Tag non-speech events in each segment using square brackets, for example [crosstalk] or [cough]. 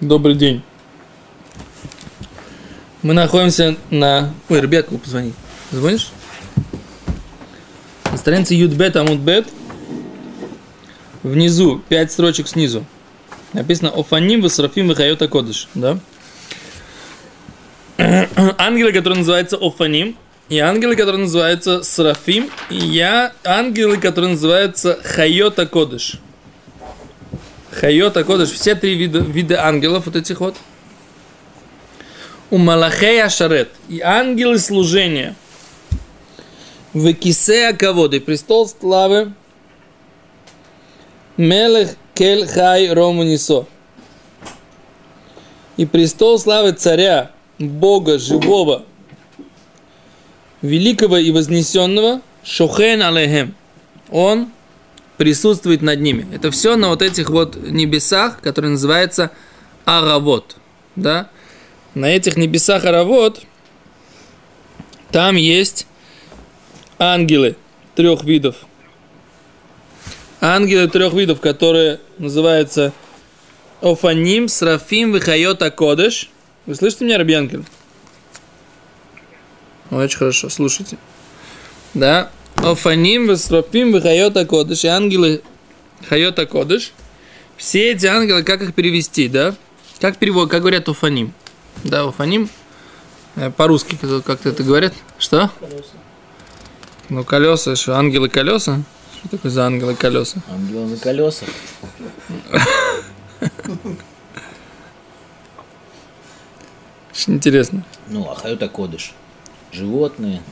Добрый день. Мы находимся на... Ой, ребятку позвони. Звонишь? На странице Юдбет Амудбет. Внизу, пять строчек снизу. Написано Офаним Васрафим Вихайота Кодыш. Да? [clears throat] Ангелы, которые называются Офаним, и ангелы, которые называются Срафим, и я ангелы, которые называются Хайота Кодыш. Хайота Кодыш, все три вида, вида ангелов вот этих вот. У Малахея Шарет и ангелы служения. В Кисея Каводы, престол славы. Мелех Кель Хай Рому Нисо. И престол славы царя, Бога живого, великого и вознесенного, Шохен Алехем. Он присутствует над ними. Это все на вот этих вот небесах, которые называются Аравот. Да? На этих небесах Аравот там есть ангелы трех видов. Ангелы трех видов, которые называются Офаним, Срафим, Вихайота Кодыш. Вы слышите меня, Рабьянкин? Очень хорошо, слушайте. Да, Офаним, Весрофим, Вихайота Кодыш, и ангелы Хайота Кодыш. Все эти ангелы, как их перевести, да? Как перевод, как говорят Офаним? Да, Офаним. Э, по-русски как-то это говорят. Что? Колеса. Ну, колеса, что, ангелы колеса? Что такое за ангелы колеса? Ангелы на колесах. Очень интересно. Ну, а Хайота Кодыш. Животные.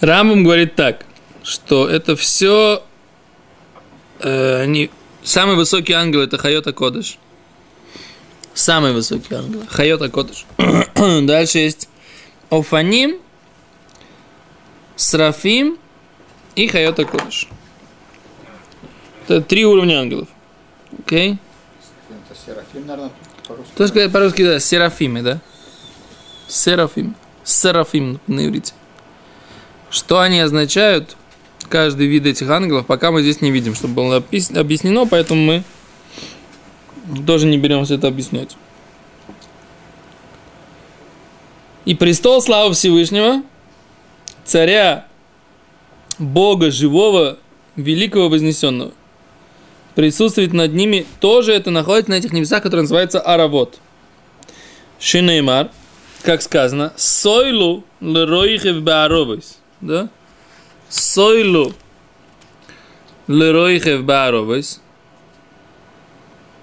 Рамбам говорит так, что это все э, не, самый высокий ангел это Хайота Кодыш. Самый высокий ангел. Хайота Кодыш. [clears throat] Дальше есть Офаним, Срафим и Хайота Кодыш. Это три уровня ангелов. Окей? Okay? Это Серафим, наверное, по-русски. То, по-русски, да, Серафимы, да? Серафим. Серафим на иврите. Что они означают, каждый вид этих ангелов, пока мы здесь не видим, чтобы было объяснено, поэтому мы тоже не беремся это объяснять. И престол славы Всевышнего, царя, Бога живого, великого вознесенного, присутствует над ними, тоже это находится на этих небесах, которые называются Аравот. Шинеймар, как сказано, Сойлу лероихев бааровойс да? Сойлу леройхев бааровес.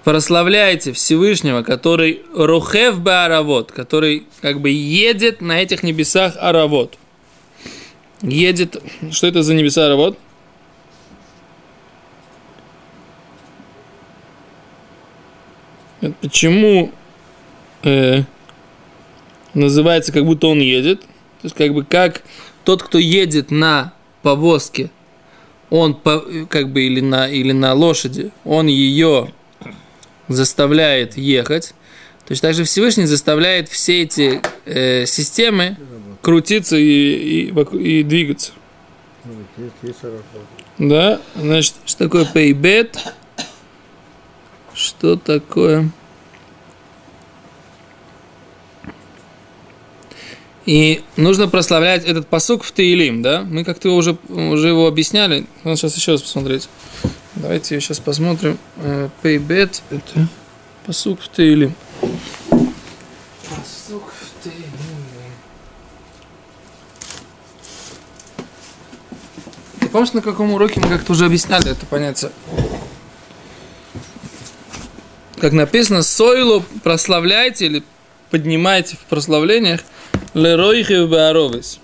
Прославляйте Всевышнего, который рухев бааравот, который как бы едет на этих небесах аравот. Едет, что это за небеса аравот? Почему э, называется, как будто он едет? То есть, как бы, как тот, кто едет на повозке, он как бы или на, или на лошади, он ее заставляет ехать. То есть также Всевышний заставляет все эти э, системы крутиться и, и, и двигаться. Да, значит, что такое payback? Что такое? И нужно прославлять этот посук в Таилим, да? Мы как-то уже, уже его объясняли. Надо сейчас еще раз посмотреть. Давайте сейчас посмотрим. Пейбет – это посук в Таилим. Посук в Таилим. Ты помнишь, на каком уроке мы как-то уже объясняли это понятие? Как написано, сойлу прославляйте или поднимайте в прославлениях – Леройхев Бааровис.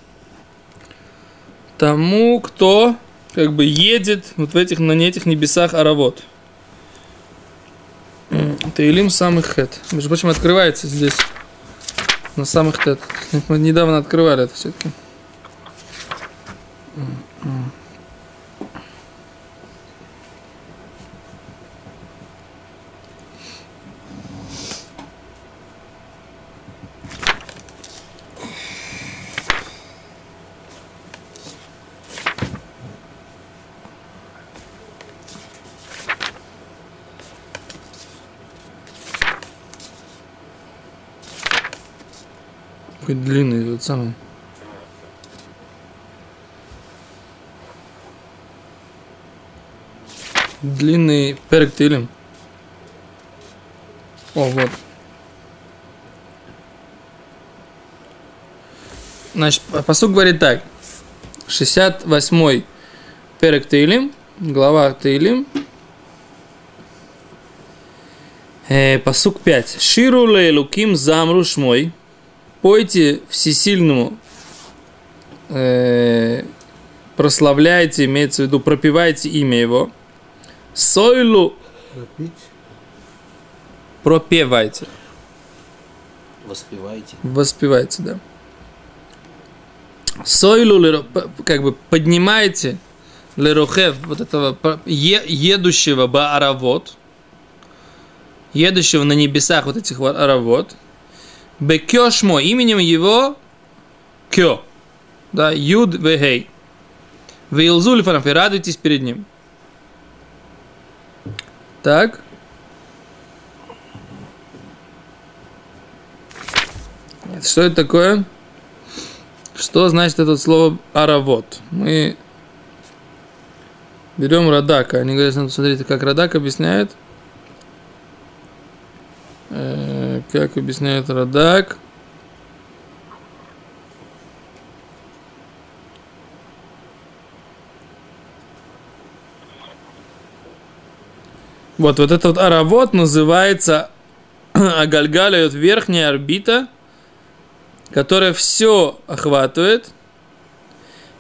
Тому, кто как бы едет вот в этих, на этих небесах Аравот. Таилим самых хет. Между прочим, открывается здесь. На самых хет. Мы недавно открывали это все-таки. Какой длинный этот самый. Длинный перек Тилим. О, вот. Значит, посуд говорит так. 68-й перек Тилим, глава Тилим. Э, посук 5. Ширу луким замру шмой. Пойте всесильному, э, прославляйте, имеется в виду, пропивайте имя его. Сойлу Пропить. пропевайте. Воспевайте. Воспевайте, да. Сойлу, как бы поднимайте лерохев, вот этого е- едущего бааравот, едущего на небесах вот этих вот бекешмо, именем его кё, да, юд вегей, вейлзулифанов, и радуйтесь перед ним. Так. Что это такое? Что значит это слово аравот? Мы берем Радака. Они говорят, смотрите, как Радак объясняет. Э, как объясняет Радак. Вот, вот этот вот аравот называется [clears throat] Агальгаля, вот верхняя орбита, которая все охватывает.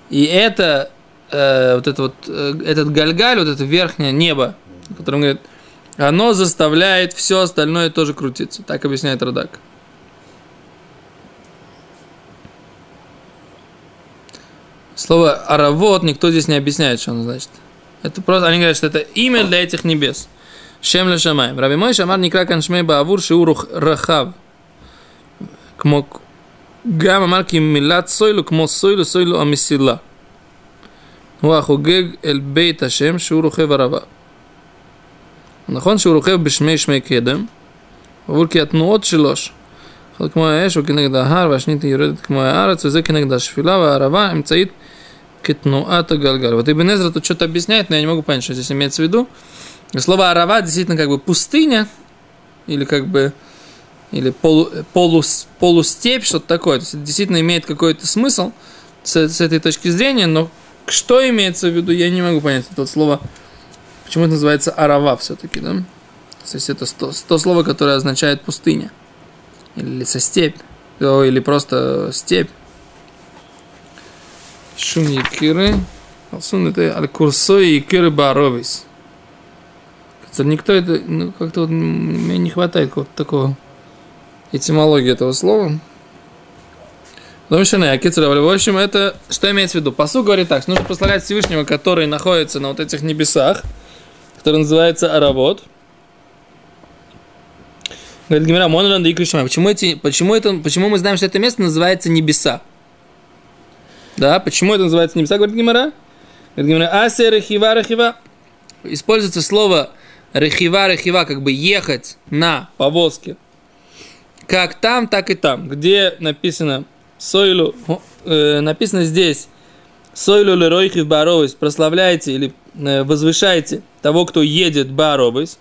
И это, э, вот это вот, э, этот гальгаль, вот это верхнее небо, о котором говорит, оно заставляет все остальное тоже крутиться. Так объясняет Радак. Слово «аравот» никто здесь не объясняет, что оно значит. Это просто, они говорят, что это имя для этих небес. Шем ле шамай. Раби мой шамар никра каншмей баавур шиурух рахав. Кмо гам амар ки милат сойлу, кмо сойлу сойлу амисила. Уахугег эль бейт ашем шиурух эварава. נכון שהוא רוכב בשמי שמי קדם, עבור כי התנועות שלו, אחד כמו האש וכנגד ההר והשנית היא יורדת כמו הארץ וזה כנגד השפילה והערבה אמצעית כתנועת הגלגל. Вот Ибн Эзра тут что-то объясняет, но я не могу понять, что здесь имеется в виду. Слово арава действительно как бы пустыня, или как бы или полу, полу, полустепь, что-то такое. То есть это действительно имеет какой-то смысл с, с этой точки зрения, но что имеется в виду, я не могу понять. Это вот слово, почему это называется арава все-таки, да? То есть это то, то слово, которое означает пустыня. Или лесостепь. О, Или просто степь. Шуни киры. Алсун это аль-курсой и киры баровис. Никто это, ну, как-то вот мне не хватает какого-то такого этимологии этого слова. Ну, Мишина, В общем, это что имеется в виду? Посу говорит так, нужно прославлять Всевышнего, который находится на вот этих небесах, который называется Аравод. Говорит Гимера, Моноланд и Кришма. Почему, эти, почему, это, почему мы знаем, что это место называется небеса? Да, почему это называется небеса, говорит Гимера? Говорит Гимера, Асе рехива рехива. Используется слово рехива рехива, как бы ехать на повозке как там, так и там. Где написано Сойлу, э, написано здесь Сойлу леройхи в баровис, прославляйте или э, возвышайте того, кто едет баровис.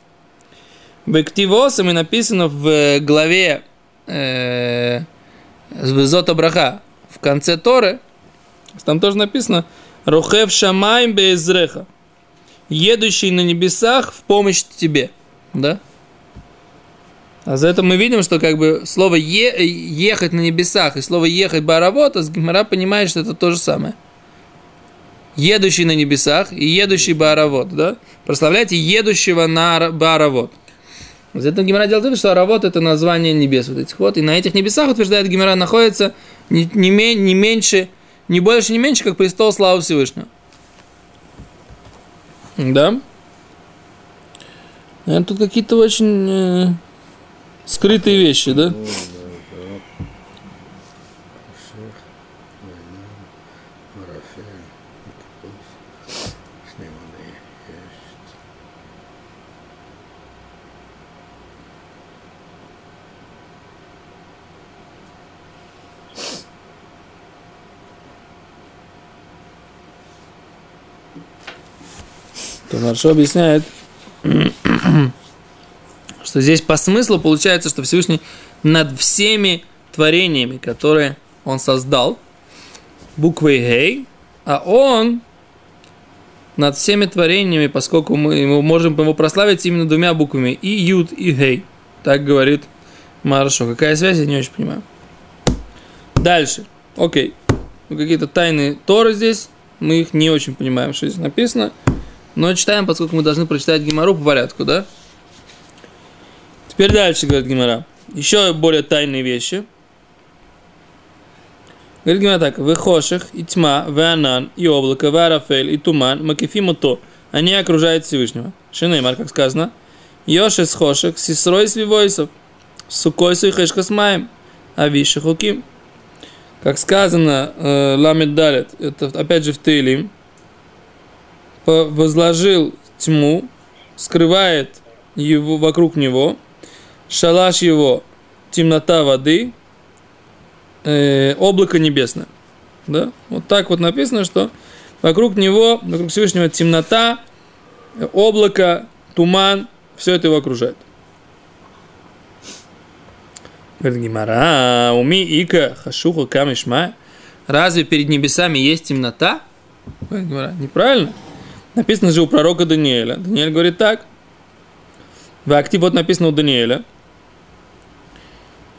Бективосом и написано в главе э, Зота Браха, в конце Торы, там тоже написано Рухев Шамайм Безреха, едущий на небесах в помощь тебе. Да? А за это мы видим, что как бы слово е, ехать на небесах и слово ехать баравот, а Гимара понимает, что это то же самое. Едущий на небесах и едущий баравот, да? Прославляйте едущего на баравот. За это Гимара делает вывод, что Аравот это название небес вот этих вот. И на этих небесах, утверждает Гимара, находится не, не, не меньше, не больше, не меньше, как престол славы Всевышнего. Да? Наверное, тут какие-то очень... Э, скрытые вещи, да? То Маршо объясняет, [clears throat] что здесь по смыслу получается, что Всевышний над всеми творениями, которые он создал, буквой Гей, а он над всеми творениями, поскольку мы, можем его прославить именно двумя буквами, и Юд, и Гей. Так говорит Маршо. Какая связь, я не очень понимаю. Дальше. Окей. Ну, какие-то тайны Торы здесь. Мы их не очень понимаем, что здесь написано. Но читаем, поскольку мы должны прочитать Гимару по порядку, да? Теперь дальше, говорит Гимара. Еще более тайные вещи. Говорит Гимара так. Выхоших, и тьма, веанан, и облако, варафель, и туман, макефиму то. Они окружают Всевышнего. Шинеймар, как сказано. Йоши с хошек, сесрой с вивойсов, сукойсу и хешка с маем, а виши хуким. Как сказано, э, ламед далит, это опять же в Тейлим, возложил тьму, скрывает его вокруг него, шалаш его темнота воды, э, облако небесное. Да? Вот так вот написано, что вокруг него, вокруг Всевышнего темнота, облако, туман, все это его окружает. Говорит Гимара, уми ика хашуха камишма. Разве перед небесами есть темнота? Говорит Гимара, неправильно. Написано же у пророка Даниэля. Даниэль говорит так. В акте вот написано у Даниэля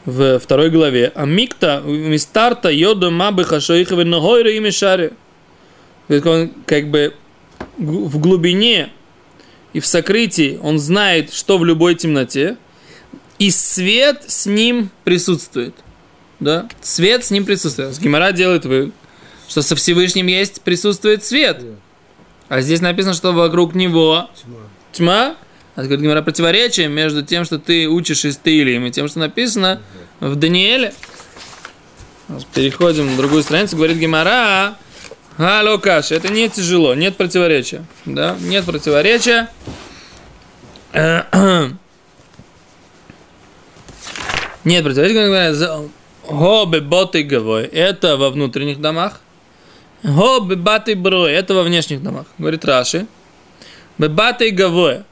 в второй главе. А микта мистарта йода мабы хашоихове ногойра и мишаре. Он как бы в глубине и в сокрытии он знает, что в любой темноте, и свет с ним присутствует. Да? Свет с ним присутствует. Гимара делает вывод, что со Всевышним есть, присутствует свет. А здесь написано, что вокруг него тьма. тьма. А говорит Гимара противоречие между тем, что ты учишь из Таилим, и тем, что написано в Даниэле. Переходим на другую страницу, говорит Гимара, Алло, Каша, это не тяжело, нет противоречия. Да, нет противоречия. Нет противоречия, Хобе боты гавой. Это во внутренних домах. Хобе баты брой. Это во внешних домах. Говорит Раши. Бебаты гавой.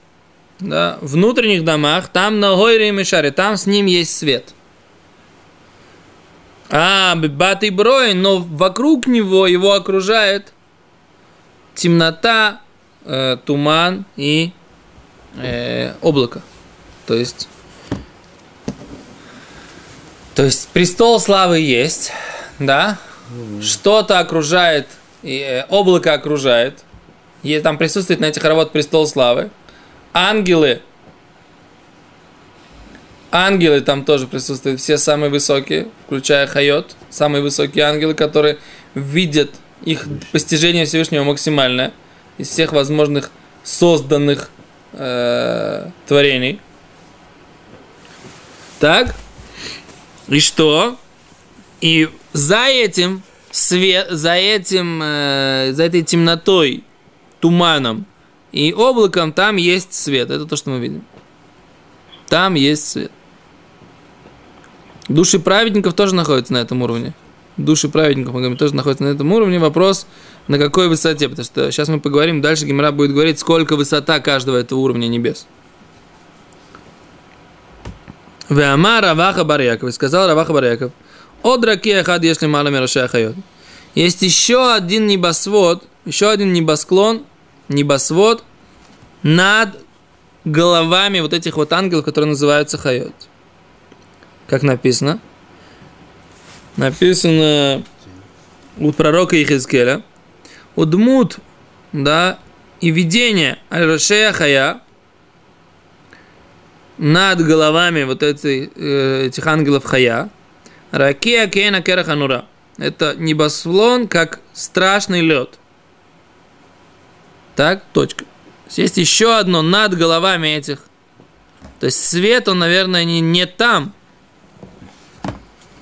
Да, в внутренних домах, там на гойре и мешаре, там с ним есть свет. А, Бат и Брой, но вокруг него его окружает темнота, э, туман и э, облако. То есть, то есть престол славы есть, да? Mm-hmm. Что-то окружает, и, э, облако окружает. И там присутствует на этих работ престол славы. Ангелы Ангелы там тоже присутствуют, все самые высокие, включая Хайот, самые высокие ангелы, которые видят их постижение Всевышнего максимальное из всех возможных созданных э, творений. Так, и что? И за этим свет, за этим, э, за этой темнотой, туманом и облаком там есть свет. Это то, что мы видим. Там есть свет. Души праведников тоже находятся на этом уровне. Души праведников, мы говорим, тоже находятся на этом уровне. Вопрос, на какой высоте, потому что сейчас мы поговорим, дальше Гимара будет говорить, сколько высота каждого этого уровня небес. Веама Раваха Барьяков, и сказал Раваха Барьяков, от ракия хад, если мало мирошая хайот. Есть еще один небосвод, еще один небосклон, небосвод над головами вот этих вот ангелов, которые называются хайот как написано? Написано у пророка Ихискеля. Удмут, да, и видение Аль-Рашея Хая над головами вот этой, э, этих ангелов Хая. Ракия Кейна Кераханура. Это небосвлон, как страшный лед. Так, точка. Есть еще одно над головами этих. То есть свет, он, наверное, не, не там,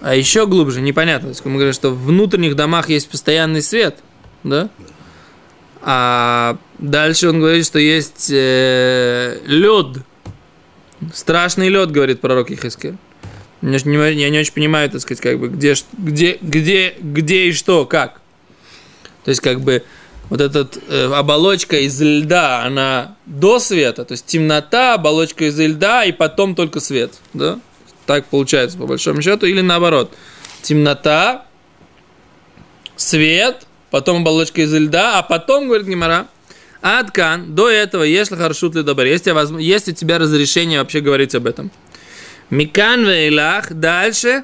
а еще глубже, непонятно. мы говорим, что в внутренних домах есть постоянный свет, да? А дальше он говорит, что есть э, лед. Страшный лед, говорит пророк Ихискель. Я не, я не очень понимаю, так сказать, как бы, где, где, где, где и что, как. То есть, как бы, вот эта э, оболочка из льда, она до света, то есть темнота, оболочка из льда, и потом только свет, да? Так получается, по большому счету, или наоборот. Темнота, свет, потом оболочка из льда, а потом, говорит Гимара, Аткан, до этого, если харшут ли добр, есть у тебя разрешение вообще говорить об этом. Микан вейлах, дальше,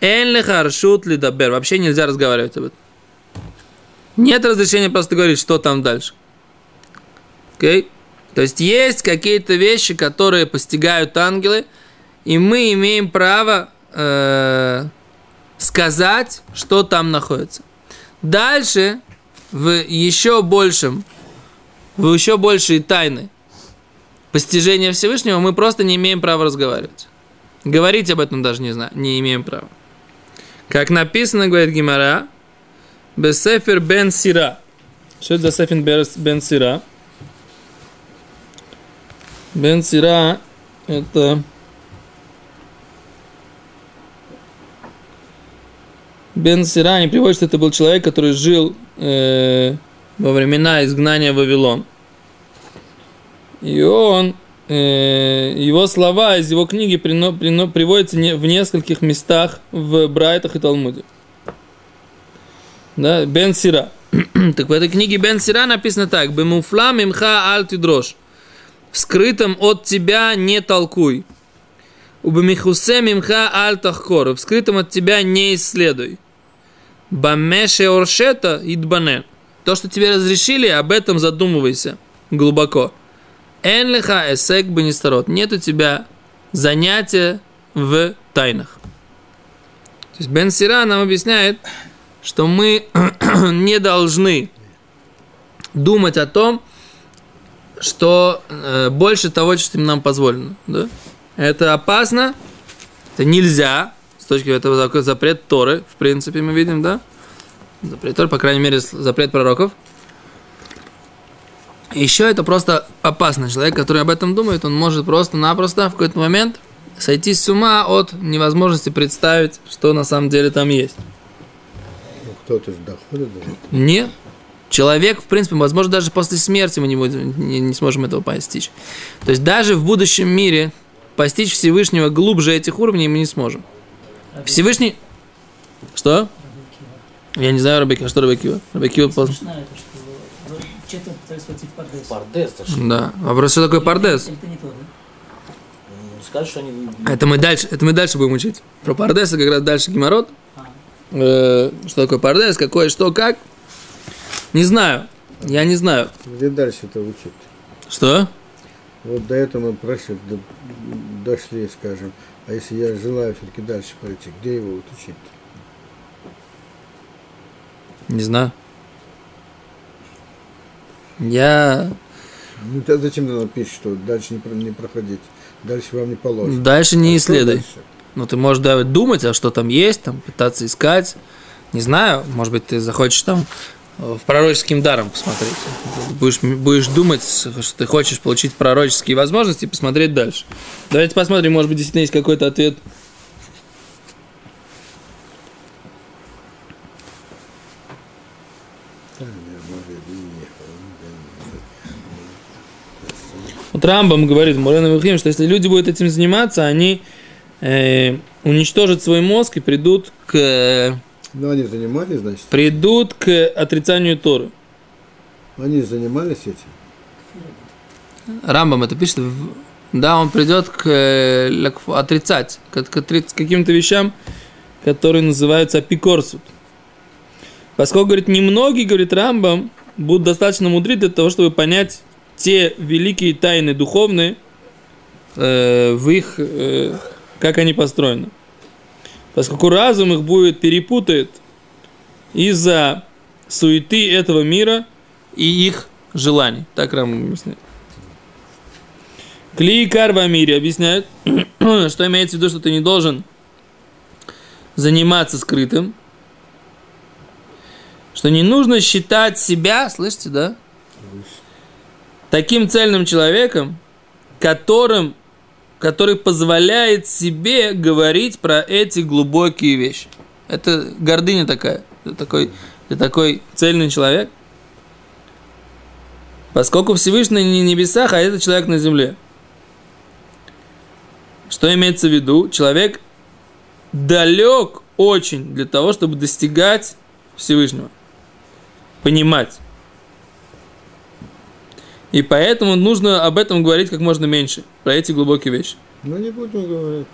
эн ли харшут ли добер, вообще нельзя разговаривать об этом. Нет разрешения просто говорить, что там дальше. Окей? Okay? То есть есть какие-то вещи, которые постигают ангелы, и мы имеем право э, сказать, что там находится. Дальше, в еще большем, в еще большей тайны постижения Всевышнего, мы просто не имеем права разговаривать. Говорить об этом даже не знаю, не имеем права. Как написано, говорит Гимара, Бесефер бен Сира. Что это за Сефин бен Сира? Бен Сира это Бен Сира не приводит, что это был человек, который жил э, во времена изгнания в Вавилон. И он, э, его слова из его книги прино, прино, приводятся не, в нескольких местах в Брайтах и Талмуде да, Бен Сира. [clears throat] так в этой книге Бен Сира написано так. Бемуфла мимха аль дрожь. В скрытом от тебя не толкуй. У бемихусе мимха аль тахкор. В скрытом от тебя не исследуй. Бамеше оршета идбане. То, что тебе разрешили, об этом задумывайся глубоко. Энлиха эсек бенистарот. Нет у тебя занятия в тайнах. То есть Бен Сира нам объясняет, что мы [clears throat] не должны думать о том, что э, больше того, что нам позволено. Да? Это опасно, это нельзя, с точки этого запрет Торы, в принципе, мы видим, да? Запрет Торы, по крайней мере, запрет пророков. Еще это просто опасно. Человек, который об этом думает, он может просто-напросто в какой-то момент сойти с ума от невозможности представить, что на самом деле там есть кто-то же доходит до Нет. Человек, в принципе, возможно, даже после смерти мы не, будем, не, не сможем этого постичь. То есть даже в будущем мире постичь Всевышнего глубже этих уровней мы не сможем. Всевышний... Что? Я не знаю Рабекива. Что Рабекива? Рабекива... Пардес. Да. Вопрос, что такое пардес? Скажешь, что они... Это мы дальше, это мы дальше будем учить. Про пардеса как раз дальше геморрот э, что такое пардес, какое, что, как. Не знаю. Я не знаю. Где дальше это учить? Что? Вот до этого мы прошли, до, дошли, скажем. А если я желаю все-таки дальше пойти, где его вот учить? Не знаю. Я... Ну, тогда зачем ты напишешь, что дальше не, не проходить? Дальше вам не положено. Дальше не а исследуй. Ну, ты можешь да, думать, а что там есть, там, пытаться искать. Не знаю, может быть, ты захочешь там э, в пророческим даром посмотреть. Будешь, будешь думать, что ты хочешь получить пророческие возможности и посмотреть дальше. Давайте посмотрим, может быть, действительно есть какой-то ответ. Вот Рамбам говорит в Мурена что если люди будут этим заниматься, они э, уничтожат свой мозг и придут к... Ну, они занимались, значит? Придут к отрицанию Торы. Они занимались этим? Рамбам это пишет. Да, он придет к, к отрицать, к, к, к каким-то вещам, которые называются апикорсут. Поскольку, говорит, немногие, говорит Рамбам, будут достаточно мудры для того, чтобы понять те великие тайны духовные э, в их э, как они построены. Поскольку разум их будет перепутает из-за суеты этого мира и их желаний. Так Рам объясняет. Кликар в мире объясняет, [clears throat] что имеется в виду, что ты не должен заниматься скрытым, что не нужно считать себя, слышите, да? Таким цельным человеком, которым который позволяет себе говорить про эти глубокие вещи. Это гордыня такая. Ты такой, ты такой цельный человек, Поскольку Всевышний не на небесах, а это человек на земле. Что имеется в виду? Человек далек очень для того, чтобы достигать Всевышнего. Понимать. И поэтому нужно об этом говорить как можно меньше, про эти глубокие вещи. Ну, не будем говорить.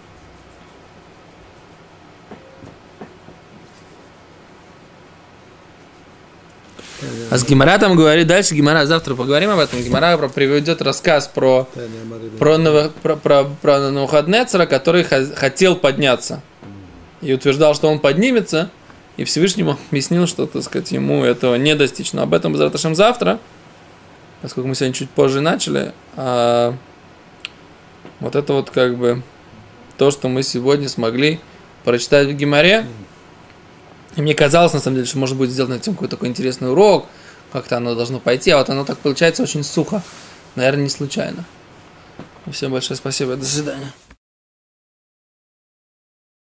А с Гимара там говорит дальше, Гимара, завтра поговорим об этом, Гимара приведет рассказ про, про, про, про, про Навуходнецера, который хотел подняться. И утверждал, что он поднимется, и Всевышнему объяснил, что, так сказать, ему этого не достичь. Но об этом Зараташем завтра, поскольку мы сегодня чуть позже начали. А вот это вот как бы то, что мы сегодня смогли прочитать в Гимаре. И мне казалось, на самом деле, что можно будет сделать на этом какой-то такой интересный урок, как-то оно должно пойти, а вот оно так получается очень сухо. Наверное, не случайно. Всем большое спасибо, до свидания.